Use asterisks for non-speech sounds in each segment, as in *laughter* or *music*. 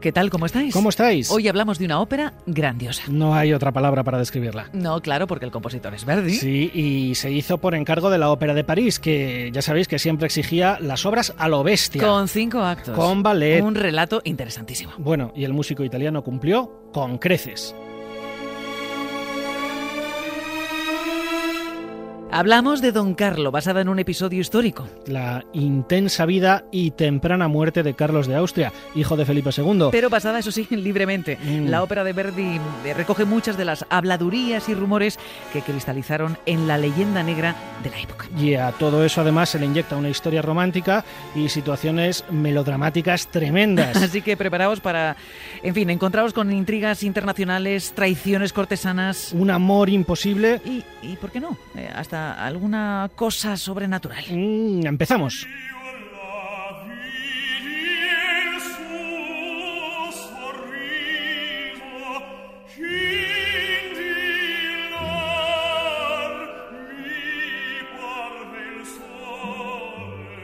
¿Qué tal? ¿Cómo estáis? ¿Cómo estáis? Hoy hablamos de una ópera grandiosa. No hay otra palabra para describirla. No, claro, porque el compositor es Verdi. Sí, y se hizo por encargo de la Ópera de París, que ya sabéis que siempre exigía las obras a lo bestia. Con cinco actos. Con ballet. Un relato interesantísimo. Bueno, y el músico italiano cumplió con creces. Hablamos de Don Carlo, basada en un episodio histórico. La intensa vida y temprana muerte de Carlos de Austria, hijo de Felipe II. Pero basada, eso sí, *laughs* libremente. Mm. La ópera de Verdi eh, recoge muchas de las habladurías y rumores que cristalizaron en la leyenda negra de la época. Y a todo eso además se le inyecta una historia romántica y situaciones melodramáticas tremendas. *laughs* Así que preparaos para, en fin, encontraros con intrigas internacionales, traiciones cortesanas Un amor imposible. y, y ¿por qué no? Eh, hasta alguna cosa sobrenatural. Mm, empezamos.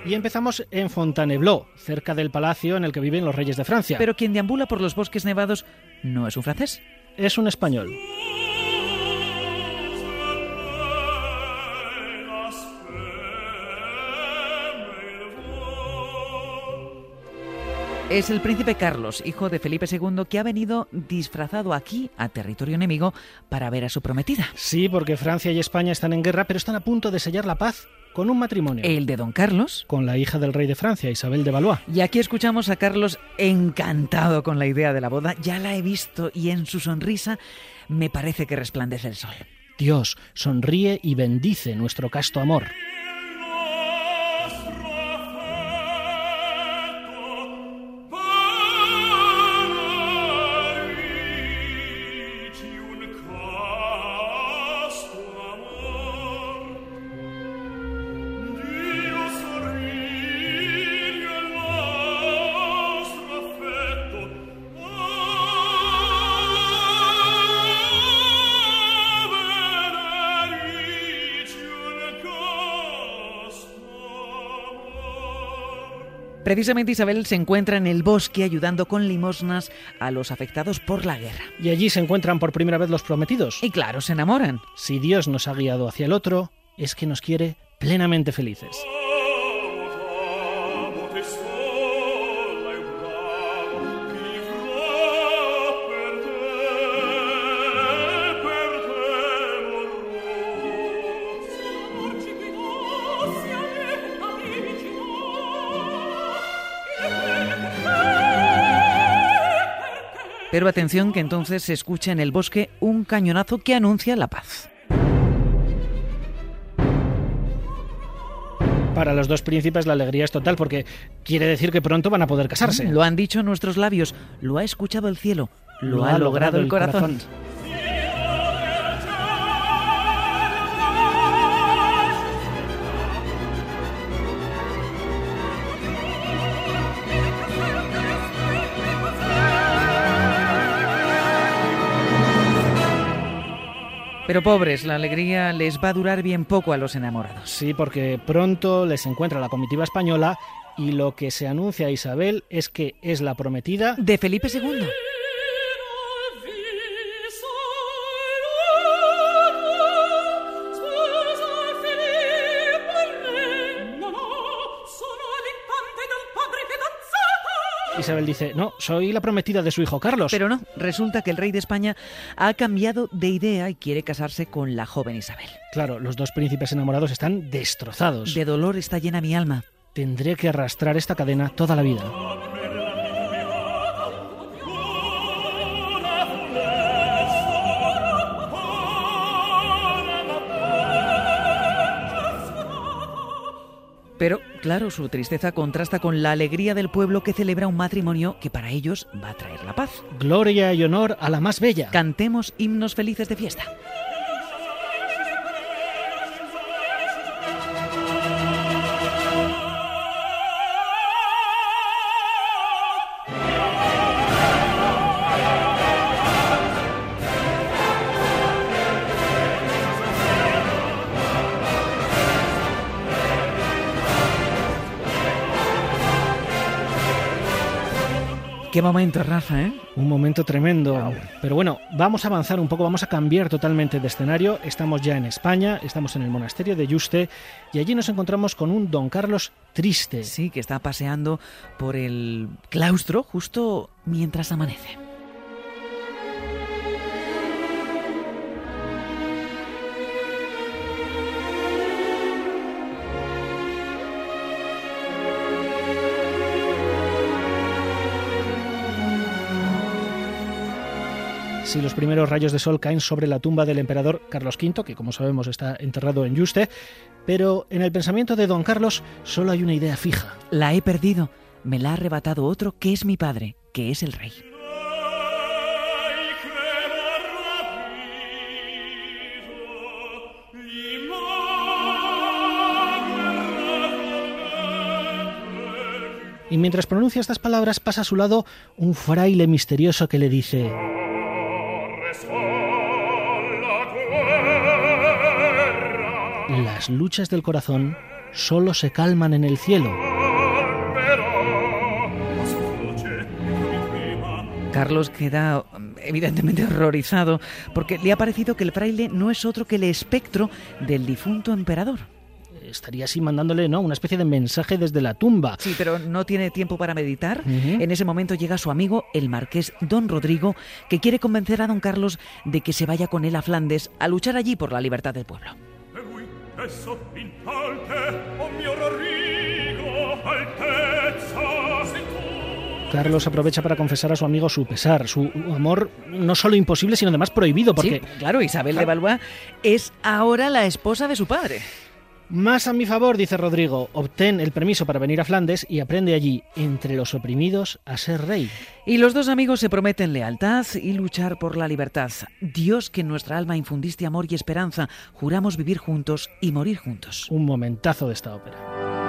Y empezamos en Fontainebleau, cerca del palacio en el que viven los reyes de Francia. Pero quien deambula por los bosques nevados no es un francés. es un español. Es el príncipe Carlos, hijo de Felipe II, que ha venido disfrazado aquí, a territorio enemigo, para ver a su prometida. Sí, porque Francia y España están en guerra, pero están a punto de sellar la paz con un matrimonio. El de Don Carlos. Con la hija del rey de Francia, Isabel de Valois. Y aquí escuchamos a Carlos encantado con la idea de la boda. Ya la he visto y en su sonrisa me parece que resplandece el sol. Dios sonríe y bendice nuestro casto amor. Precisamente Isabel se encuentra en el bosque ayudando con limosnas a los afectados por la guerra. Y allí se encuentran por primera vez los prometidos. Y claro, se enamoran. Si Dios nos ha guiado hacia el otro, es que nos quiere plenamente felices. Pero atención que entonces se escucha en el bosque un cañonazo que anuncia la paz. Para los dos príncipes la alegría es total porque quiere decir que pronto van a poder casarse. Lo han dicho nuestros labios, lo ha escuchado el cielo, lo, ha logrado el corazón. Pero pobres, la alegría les va a durar bien poco a los enamorados. Sí, porque pronto les encuentra la comitiva española y lo que se anuncia a Isabel es que es la prometida De Felipe II. Isabel dice, no, soy la prometida de su hijo Carlos. Pero no, resulta que el rey de España ha cambiado de idea y quiere casarse con la joven Isabel. Claro, los dos príncipes enamorados están destrozados. De dolor está llena mi alma. Tendré que arrastrar esta cadena toda la vida. Pero, claro, su tristeza contrasta con la alegría del pueblo que celebra un matrimonio que para ellos va a traer la paz. Gloria y honor a la más bella. Cantemos himnos felices de fiesta. Qué momento, Rafa, ¿eh? Un momento tremendo. Pero bueno, vamos a avanzar un poco, vamos a cambiar totalmente de escenario. Estamos ya en España, estamos en el monasterio de Yuste y allí nos encontramos con un don Carlos triste. Sí, que está paseando por el claustro justo mientras amanece. Si los primeros rayos de sol caen sobre la tumba del emperador Carlos V, que como sabemos está enterrado en Yuste, pero en el pensamiento de don Carlos solo hay una idea fija. La he perdido. Me la ha arrebatado otro que es mi padre, que es el rey. Y mientras pronuncia estas palabras pasa a su lado un fraile misterioso que le dice... Las luchas del corazón solo se calman en el cielo. Carlos queda evidentemente horrorizado porque le ha parecido que el fraile no es otro que el espectro del difunto emperador. Estaría así mandándole ¿no? una especie de mensaje desde la tumba. Sí, pero no tiene tiempo para meditar. En ese momento llega su amigo, el marqués Don Rodrigo, que quiere convencer a Don Carlos de que se vaya con él a Flandes a luchar allí por la libertad del pueblo. Carlos aprovecha para confesar a su amigo su pesar, su amor no solo imposible, sino además prohibido, porque... Sí, claro, Isabel de Valois es ahora la esposa de su padre. Más a mi favor, dice Rodrigo, obtén el permiso para venir a Flandes y aprende allí, entre los oprimidos, a ser rey. Y los dos amigos se prometen lealtad y luchar por la libertad. Dios que en nuestra alma infundiste amor y esperanza, juramos vivir juntos y morir juntos. Un momentazo de esta ópera.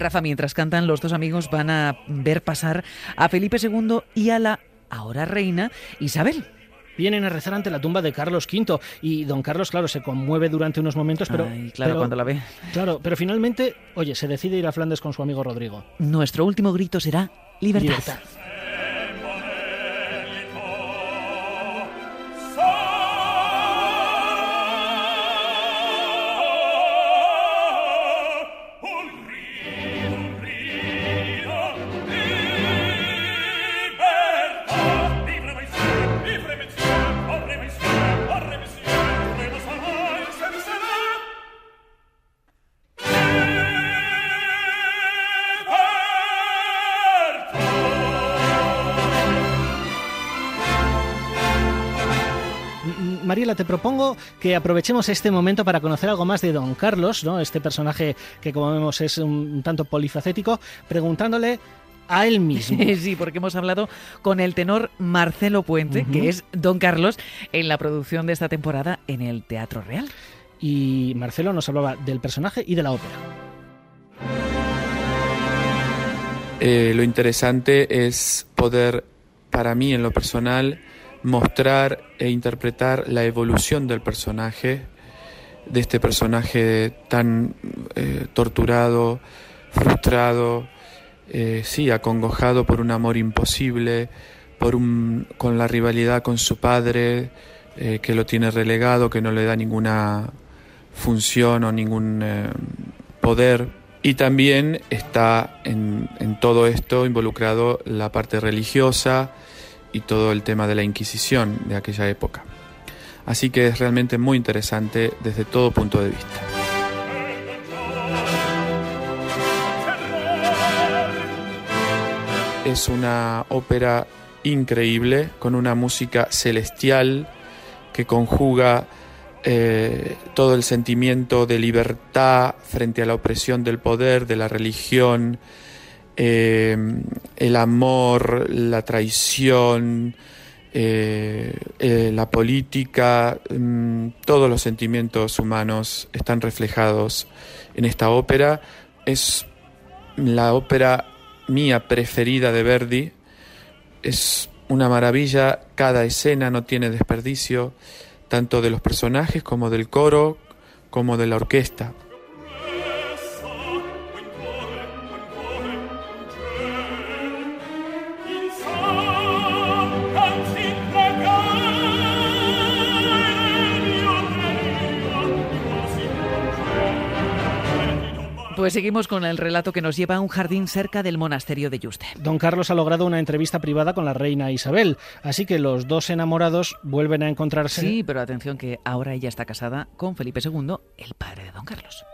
Rafa, mientras cantan, los dos amigos van a ver pasar a Felipe II y a la ahora reina Isabel vienen a rezar ante la tumba de Carlos V y don Carlos, claro, se conmueve durante unos momentos, pero... claro, cuando la ve. Claro, pero finalmente, oye, se decide ir a Flandes con su amigo Rodrigo. Nuestro último grito será libertad. Mariela, te propongo que aprovechemos este momento para conocer algo más de Don Carlos, ¿no? este personaje que como vemos es un tanto polifacético, preguntándole a él mismo. *laughs* Sí, porque hemos hablado con el tenor Marcelo Puente, que es Don Carlos, en la producción de esta temporada en el Teatro Real. Y Marcelo nos hablaba del personaje y de la ópera. Eh, lo interesante es poder, para mí en lo personal, mostrar e interpretar la evolución del personaje, de este personaje tan eh, torturado, frustrado, eh, sí, acongojado por un amor imposible, por un, con la rivalidad con su padre, eh, que lo tiene relegado, que no le da ninguna función o ningún poder. Y también está en, en todo esto involucrado la parte religiosa, y todo el tema de la Inquisición de aquella época. Así que es realmente muy interesante desde todo punto de vista. Es una ópera increíble con una música celestial que conjuga eh, todo el sentimiento de libertad frente a la opresión del poder, de la religión, eh, el amor, la traición, eh, eh, la política, mm, todos los sentimientos humanos están reflejados en esta ópera. Es la ópera mía preferida de Verdi. Es una maravilla, cada escena no tiene desperdicio, tanto de los personajes como del coro, como de la orquesta. Pues seguimos con el relato que nos lleva a un jardín cerca del monasterio de Yuste. Don Carlos ha logrado una entrevista privada con la reina Isabel, así que los dos enamorados vuelven a encontrarse. Sí, pero atención que ahora ella está casada con Felipe II, el padre de Don Carlos.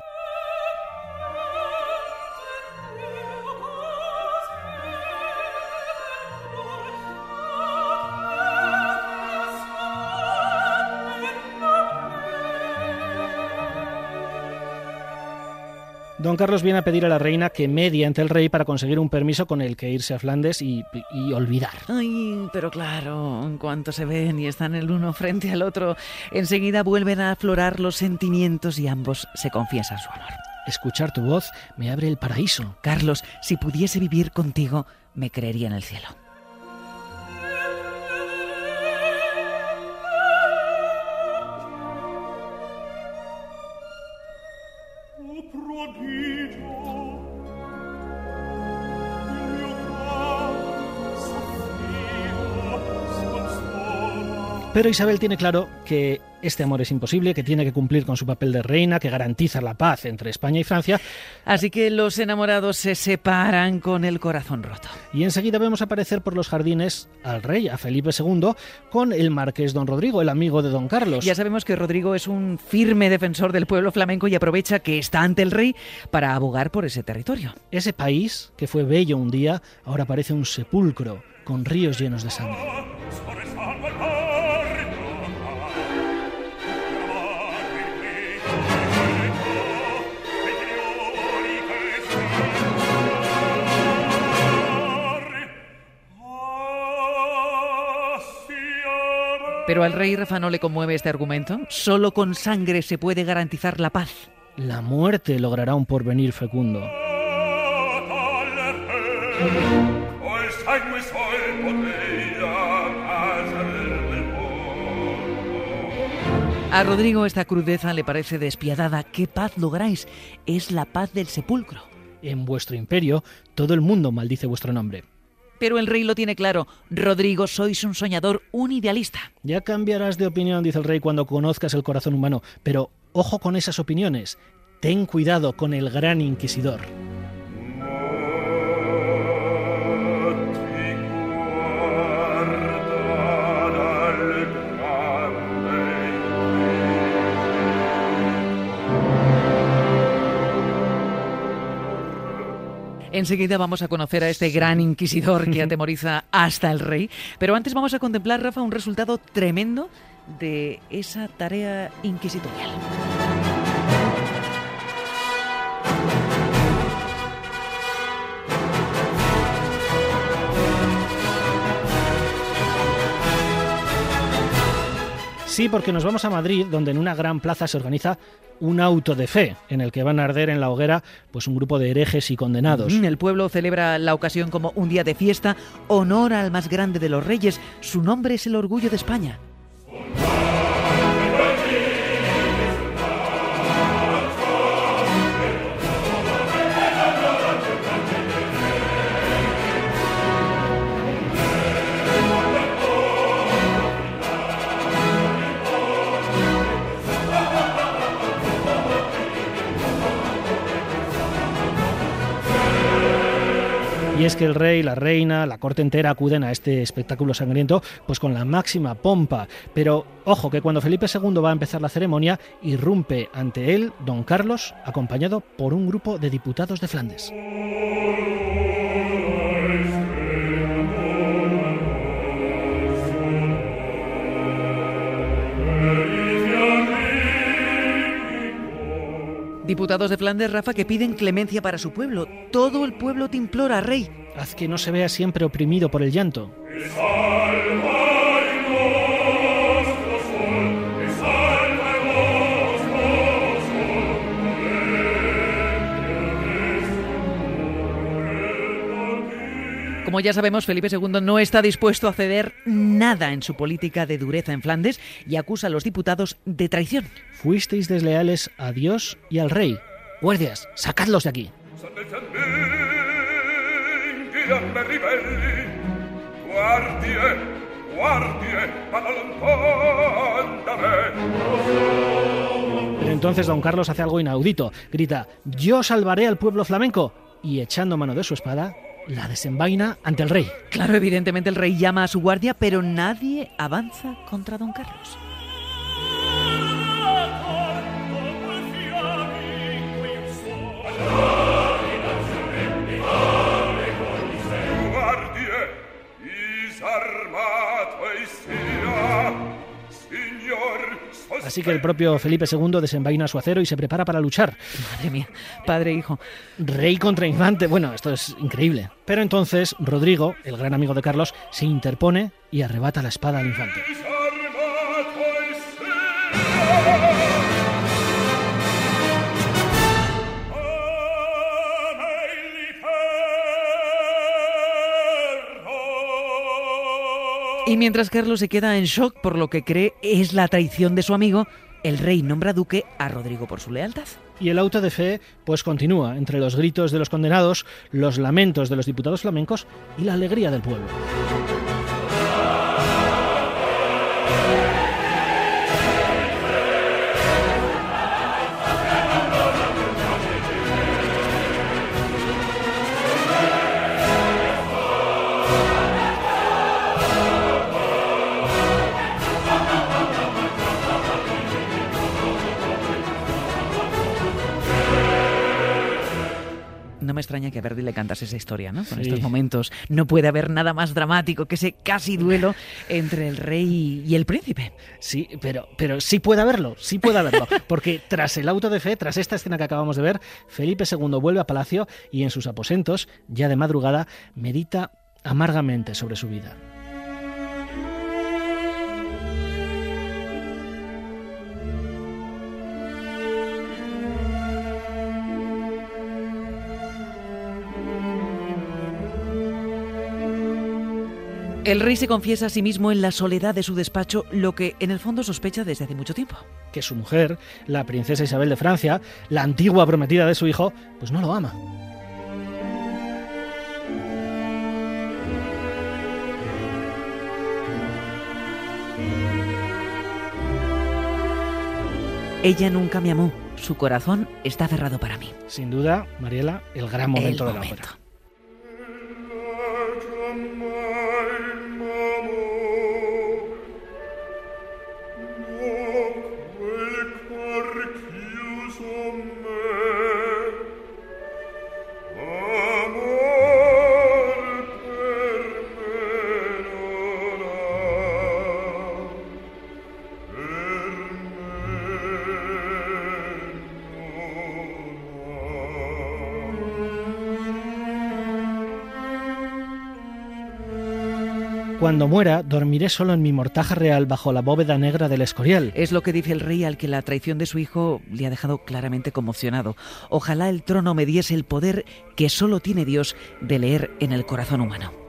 Don Carlos viene a pedir a la reina que medie ante el rey para conseguir un permiso con el que irse a Flandes y, y, olvidar. Ay, pero claro, en cuanto se ven y están el uno frente al otro, enseguida vuelven a aflorar los sentimientos y ambos se confiesan su honor. Escuchar tu voz me abre el paraíso. Carlos, si pudiese vivir contigo, me creería en el cielo. Pero Isabel tiene claro que este amor es imposible, que tiene que cumplir con su papel de reina, que garantiza la paz entre España y Francia. Así que los enamorados se separan con el corazón roto. Y enseguida vemos aparecer por los jardines al rey, a Felipe II, con el marqués don Rodrigo, el amigo de don Carlos. Ya sabemos que Rodrigo es un firme defensor del pueblo flamenco y aprovecha que está ante el rey para abogar por ese territorio. Ese país, que fue bello un día, ahora parece un sepulcro con ríos llenos de sangre. Pero al rey Rafa no le conmueve este argumento. Solo con sangre se puede garantizar la paz. La muerte logrará un porvenir fecundo. A Rodrigo esta crudeza le parece despiadada. ¿Qué paz lográis? Es la paz del sepulcro. En vuestro imperio todo el mundo maldice vuestro nombre. Pero el rey lo tiene claro. Rodrigo, sois un soñador, un idealista. Ya cambiarás de opinión, dice el rey, cuando conozcas el corazón humano. Pero ojo con esas opiniones. Ten cuidado con el gran inquisidor. Enseguida vamos a conocer a este gran inquisidor que *laughs* atemoriza hasta el rey. Pero antes vamos a contemplar, Rafa, un resultado tremendo de esa tarea inquisitorial. Sí, porque nos vamos a Madrid, donde en una gran plaza se organiza un auto de fe, en el que van a arder en la hoguera pues un grupo de herejes y condenados. El pueblo celebra la ocasión como un día de fiesta, honor al más grande de los reyes. Su nombre es el orgullo de España. Es que el rey, la reina, la corte entera acuden a este espectáculo sangriento pues con la máxima pompa. Pero ojo que cuando Felipe II va a empezar la ceremonia, irrumpe ante él don Carlos, acompañado por un grupo de diputados de Flandes. Diputados de Flandes, Rafa, que piden clemencia para su pueblo. Todo el pueblo te implora, rey. Haz que no se vea siempre oprimido por el llanto. Como ya sabemos, Felipe II no está dispuesto a ceder nada en su política de dureza en Flandes y acusa a los diputados de traición. Fuisteis desleales a Dios y al rey. Guardias, sacadlos de aquí. Pero entonces don Carlos hace algo inaudito. Grita, yo salvaré al pueblo flamenco. Y echando mano de su espada, la desenvaina ante el rey. Claro, evidentemente el rey llama a su guardia, pero nadie avanza contra don Carlos. Así que el propio Felipe II desenvaina su acero y se prepara para luchar. Madre mía, padre e hijo. Rey contra infante. Bueno, esto es increíble. Pero entonces Rodrigo, el gran amigo de Carlos, se interpone y arrebata la espada al infante. Y mientras Carlos se queda en shock por lo que cree es la traición de su amigo, el rey nombra duque a Rodrigo por su lealtad. Y el auto de fe pues continúa entre los gritos de los condenados, los lamentos de los diputados flamencos y la alegría del pueblo. Me extraña que a Verdi le cantase esa historia, ¿no? Con estos momentos. No puede haber nada más dramático que ese casi duelo entre el rey y el príncipe. Sí, pero, pero sí puede haberlo, sí puede haberlo. *laughs* Porque tras el auto de fe, tras esta escena que acabamos de ver, Felipe II vuelve a palacio y en sus aposentos, ya de madrugada, medita amargamente sobre su vida. El rey se confiesa a sí mismo en la soledad de su despacho, lo que en el fondo sospecha desde hace mucho tiempo. Que su mujer, la princesa Isabel de Francia, la antigua prometida de su hijo, pues no lo ama. Ella nunca me amó. Su corazón está cerrado para mí. Sin duda, Mariela, el gran momento El de la momento. ópera. Cuando muera, dormiré solo en mi mortaja real bajo la bóveda negra del Escorial. Es lo que dice el rey al que la traición de su hijo le ha dejado claramente conmocionado. Ojalá el trono me diese el poder que solo tiene Dios de leer en el corazón humano.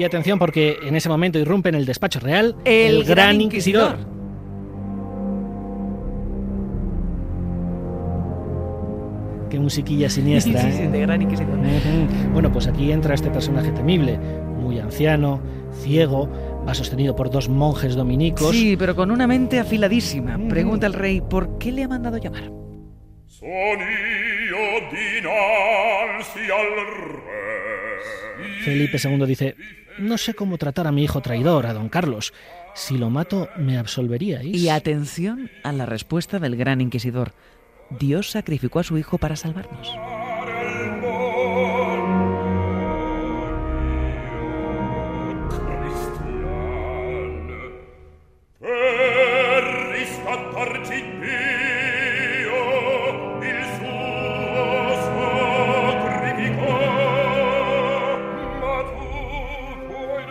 Y atención porque en ese momento irrumpe en el despacho real el, gran, inquisidor. Qué musiquilla siniestra. sí, sí, ¿eh? de gran inquisidor. Bueno, pues aquí entra este personaje temible, muy anciano, ciego, va sostenido por dos monjes dominicos. Sí, pero con una mente afiladísima. Pregunta el rey, ¿por qué le ha mandado llamar? Felipe II dice, no sé cómo tratar a mi hijo traidor, a don Carlos. Si lo mato, ¿me absolveríais? Y atención a la respuesta del gran inquisidor. Dios sacrificó a su hijo para salvarnos.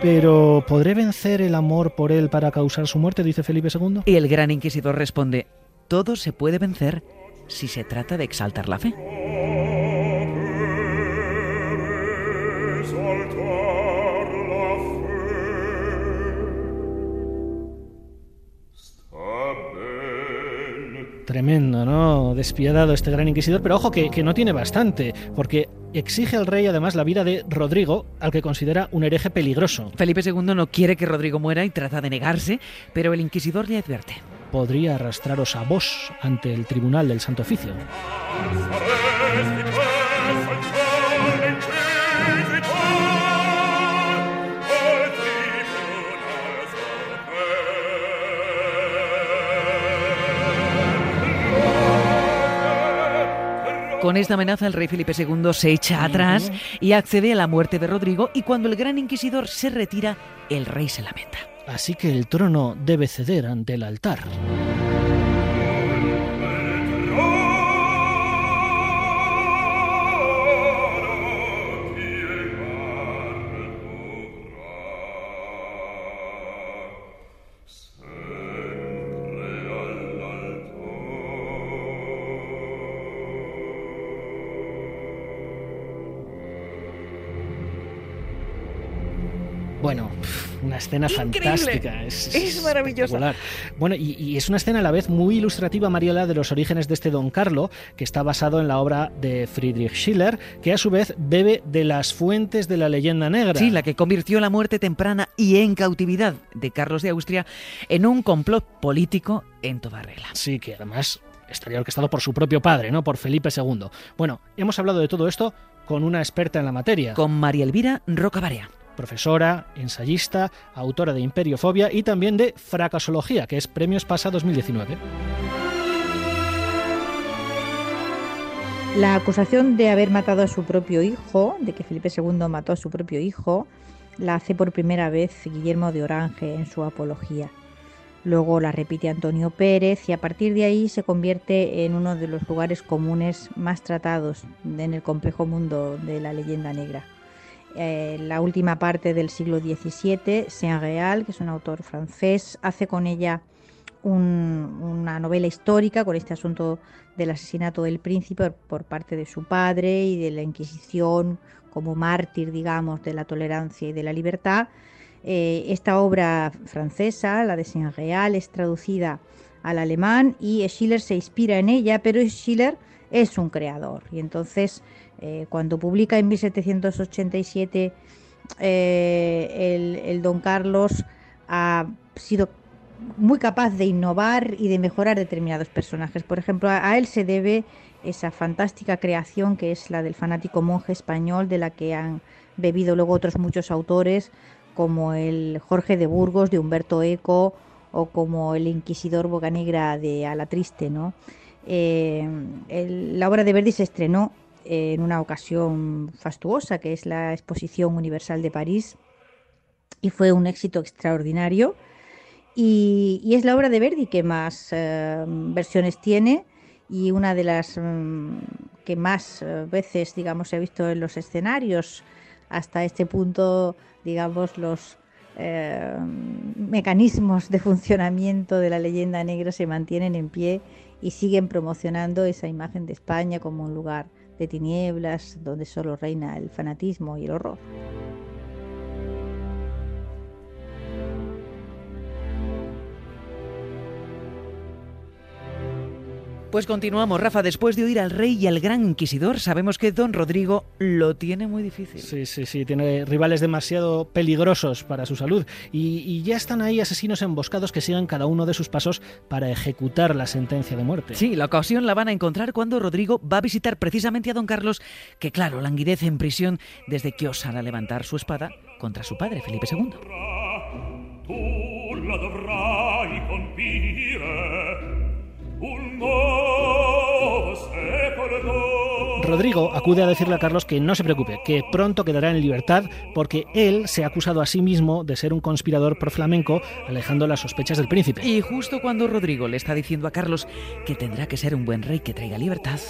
Pero ¿podré vencer el amor por él para causar su muerte? Dice Felipe II. Y el gran inquisidor responde, todo se puede vencer si se trata de exaltar la fe. Despiadado este gran inquisidor, pero ojo que, que no tiene bastante, porque exige al rey además la vida de Rodrigo, al que considera un hereje peligroso. Felipe II no quiere que Rodrigo muera y trata de negarse, pero el inquisidor le advierte. Podría arrastraros a vos ante el tribunal del Santo Oficio. Con esta amenaza el rey Felipe II se echa atrás y accede a la muerte de Rodrigo y cuando el gran inquisidor se retira, el rey se lamenta. Así que el trono debe ceder ante el altar. Escena Increíble. fantástica. Es, Es maravillosa. Bueno, y, y es una escena a la vez muy ilustrativa, Mariela, de los orígenes de este Don Carlo, que está basado en la obra de Friedrich Schiller, que a su vez bebe de las fuentes de la leyenda negra. Sí, la que convirtió la muerte temprana y en cautividad de Carlos de Austria en un complot político en toda regla. Sí, que además estaría orquestado por su propio padre, ¿no? Por Felipe II. Bueno, hemos hablado de todo esto con una experta en la materia. Con María Elvira Rocabarea. Profesora, ensayista, autora de Imperiofobia y también de Fracasología, que es Premios Pasa 2019. La acusación de haber matado a su propio hijo, de que Felipe II mató a su propio hijo, la hace por primera vez Guillermo de Orange en su apología. Luego la repite Antonio Pérez y a partir de ahí se convierte en uno de los lugares comunes más tratados en el complejo mundo de la leyenda negra. Eh, la última parte del siglo XVII, Saint-Réal, que es un autor francés, hace con ella un- una novela histórica con este asunto del asesinato del príncipe por parte de su padre y de la Inquisición como mártir, digamos, de la tolerancia y de la libertad. Eh, esta obra francesa, la de Saint-Réal, es traducida al alemán y Schiller se inspira en ella, pero Schiller es un creador y entonces eh, cuando publica en 1787 eh, el, el Don Carlos ha sido muy capaz de innovar y de mejorar determinados personajes. Por ejemplo, a, él se debe esa fantástica creación que es la del fanático monje español, de la que han bebido luego otros muchos autores, como el Jorge de Burgos de Humberto Eco o como el Inquisidor Bocanegra de Ala Triste. ¿no? Eh, la obra de Verdi se estrenó en una ocasión fastuosa, que es la Exposición Universal de París, y fue un éxito extraordinario. Y, es la obra de Verdi que más eh, versiones tiene y una de las mm, que más eh, veces, digamos, se ha visto en los escenarios. Hasta este punto, digamos, los, eh, mecanismos de funcionamiento de la leyenda negra se mantienen en pie y siguen promocionando esa imagen de España como un lugar de tinieblas donde solo reina el fanatismo y el horror. Pues continuamos, Rafa. Después de oír al rey y al gran inquisidor, sabemos que don Rodrigo lo tiene muy difícil. Sí, sí, sí. Tiene rivales demasiado peligrosos para su salud. Y, y ya están ahí asesinos emboscados que sigan cada uno de sus pasos para ejecutar la sentencia de muerte. Sí, la ocasión la van a encontrar cuando Rodrigo va a visitar precisamente a don Carlos, que claro, languidece en prisión desde que osara levantar su espada contra su padre, Felipe II. La Rodrigo acude a decirle a Carlos que no se preocupe, que pronto quedará en libertad porque él se ha acusado a sí mismo de ser un conspirador proflamenco, alejando las sospechas del príncipe. Y justo cuando Rodrigo le está diciendo a Carlos que tendrá que ser un buen rey que traiga libertad,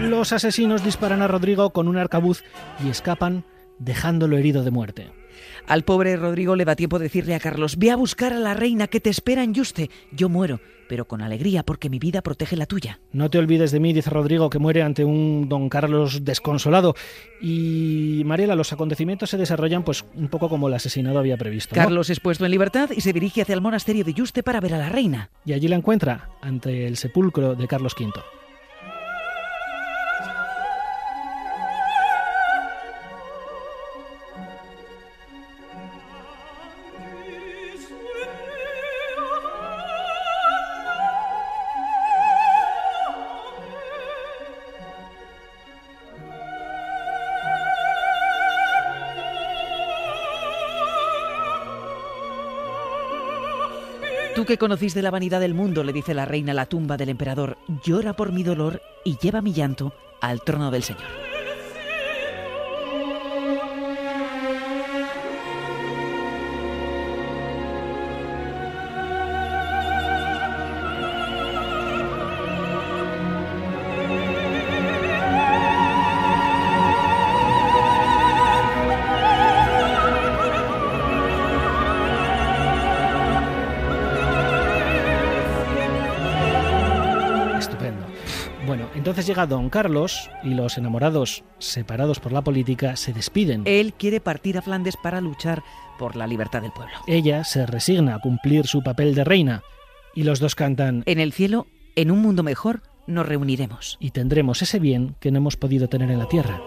Los asesinos disparan a Rodrigo con un arcabuz y escapan, dejándolo herido de muerte. Al pobre Rodrigo le da tiempo de decirle a Carlos, ve a buscar a la reina que te espera en Yuste. Yo muero, pero con alegría porque mi vida protege la tuya. No te olvides de mí, dice Rodrigo, que muere ante un don Carlos desconsolado. Y Mariela, los acontecimientos se desarrollan pues un poco como el asesinado había previsto. ¿no? Carlos es puesto en libertad y se dirige hacia el monasterio de Yuste para ver a la reina. Y allí la encuentra ante el sepulcro de Carlos V. Tú que conociste la vanidad del mundo, le dice la reina a la tumba del emperador, llora por mi dolor y lleva mi llanto al trono del Señor. Llega don Carlos y los enamorados, separados por la política, se despiden. Él quiere partir a Flandes para luchar por la libertad del pueblo. Ella se resigna a cumplir su papel de reina y los dos cantan En el cielo, en un mundo mejor, nos reuniremos. y tendremos ese bien que no hemos podido tener en la tierra.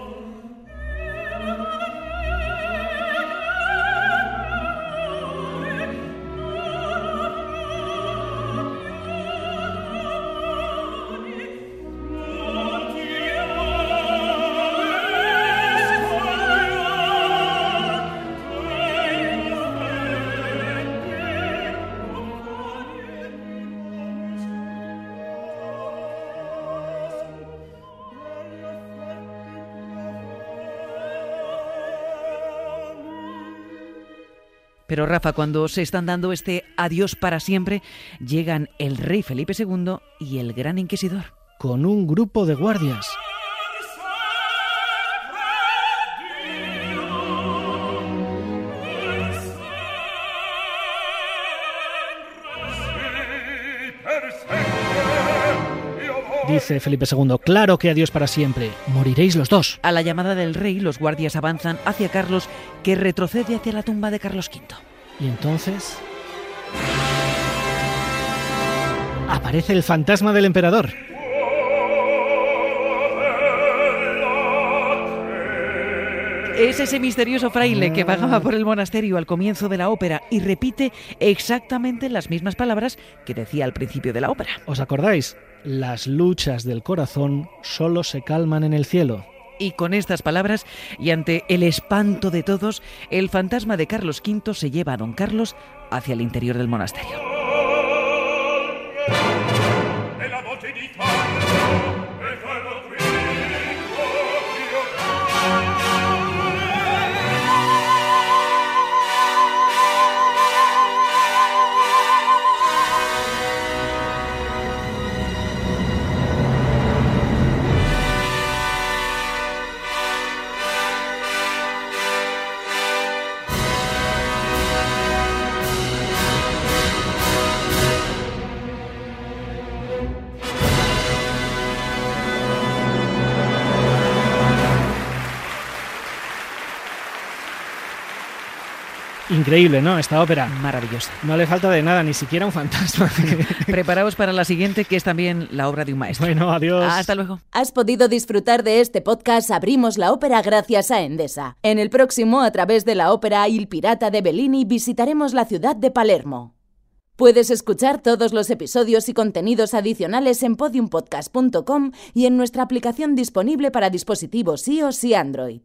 Rafa, cuando se están dando este adiós para siempre, llegan el rey Felipe II y el gran inquisidor. Con un grupo de guardias. Dice Felipe II, claro que adiós para siempre. Moriréis los dos. A la llamada del rey, los guardias avanzan hacia Carlos, que retrocede hacia la tumba de Carlos V. Y entonces... Aparece el fantasma del emperador. Es ese misterioso fraile que vagaba por el monasterio al comienzo de la ópera y repite exactamente las mismas palabras que decía al principio de la ópera. ¿Os acordáis? Las luchas del corazón solo se calman en el cielo. Y con estas palabras, y ante el espanto de todos, el fantasma de Carlos V se lleva a don Carlos hacia el interior del monasterio. Increíble, ¿no? Esta ópera. Maravillosa. No le falta de nada, ni siquiera un fantasma. *laughs* Preparaos para la siguiente, que es también la obra de un maestro. bueno, adiós. Hasta luego. Has podido disfrutar de este podcast Abrimos la ópera gracias a Endesa. En el próximo, a través de la ópera Il Pirata de Bellini, visitaremos la ciudad de Palermo. Puedes escuchar todos los episodios y contenidos adicionales en podiumpodcast.com y en nuestra aplicación disponible para dispositivos iOS y Android.